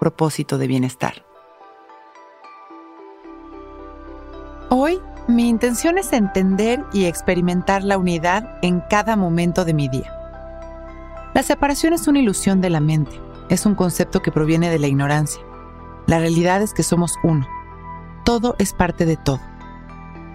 propósito de bienestar. Hoy mi intención es entender y experimentar la unidad en cada momento de mi día. La separación es una ilusión de la mente, es un concepto que proviene de la ignorancia. La realidad es que somos uno. Todo es parte de todo.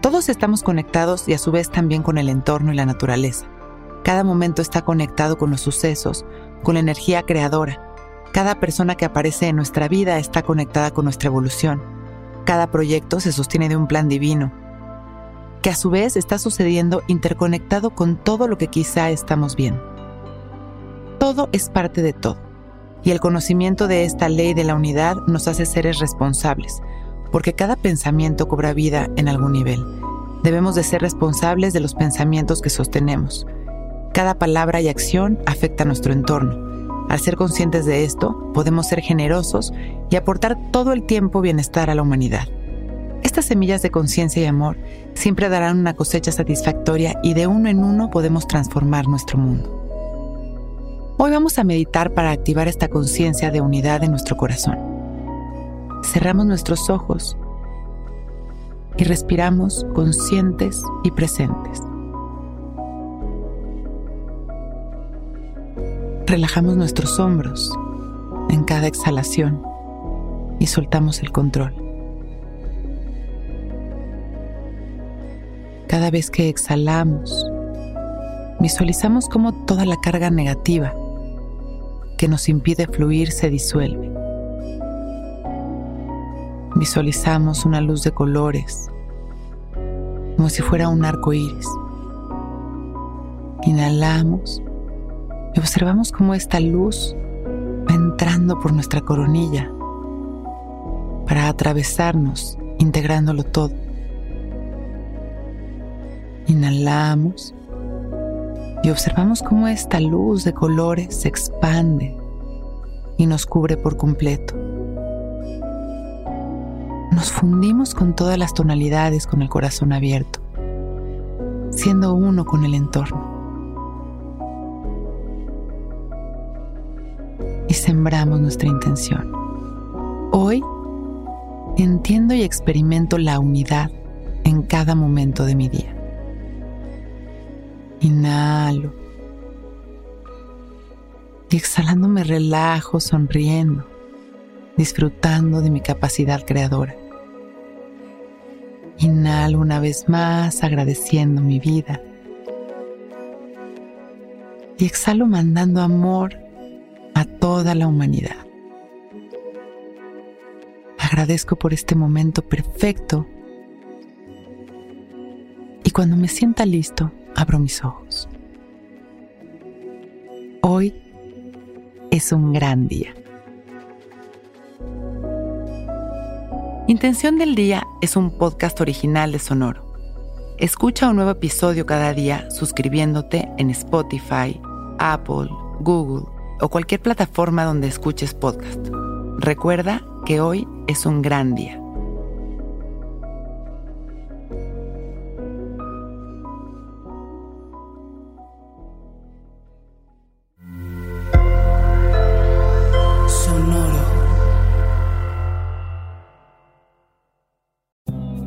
Todos estamos conectados y a su vez también con el entorno y la naturaleza. Cada momento está conectado con los sucesos, con la energía creadora. Cada persona que aparece en nuestra vida está conectada con nuestra evolución. Cada proyecto se sostiene de un plan divino, que a su vez está sucediendo interconectado con todo lo que quizá estamos viendo. Todo es parte de todo, y el conocimiento de esta ley de la unidad nos hace seres responsables, porque cada pensamiento cobra vida en algún nivel. Debemos de ser responsables de los pensamientos que sostenemos. Cada palabra y acción afecta a nuestro entorno. Al ser conscientes de esto, podemos ser generosos y aportar todo el tiempo bienestar a la humanidad. Estas semillas de conciencia y amor siempre darán una cosecha satisfactoria y de uno en uno podemos transformar nuestro mundo. Hoy vamos a meditar para activar esta conciencia de unidad en nuestro corazón. Cerramos nuestros ojos y respiramos conscientes y presentes. Relajamos nuestros hombros en cada exhalación y soltamos el control. Cada vez que exhalamos, visualizamos cómo toda la carga negativa que nos impide fluir se disuelve. Visualizamos una luz de colores, como si fuera un arco iris. Inhalamos y observamos cómo esta luz va entrando por nuestra coronilla para atravesarnos, integrándolo todo. Inhalamos y observamos cómo esta luz de colores se expande y nos cubre por completo. Nos fundimos con todas las tonalidades con el corazón abierto, siendo uno con el entorno. Sembramos nuestra intención. Hoy entiendo y experimento la unidad en cada momento de mi día. Inhalo. Y exhalando me relajo sonriendo, disfrutando de mi capacidad creadora. Inhalo una vez más agradeciendo mi vida. Y exhalo mandando amor a toda la humanidad. Agradezco por este momento perfecto. Y cuando me sienta listo, abro mis ojos. Hoy es un gran día. Intención del Día es un podcast original de Sonoro. Escucha un nuevo episodio cada día suscribiéndote en Spotify, Apple, Google o cualquier plataforma donde escuches podcast. Recuerda que hoy es un gran día.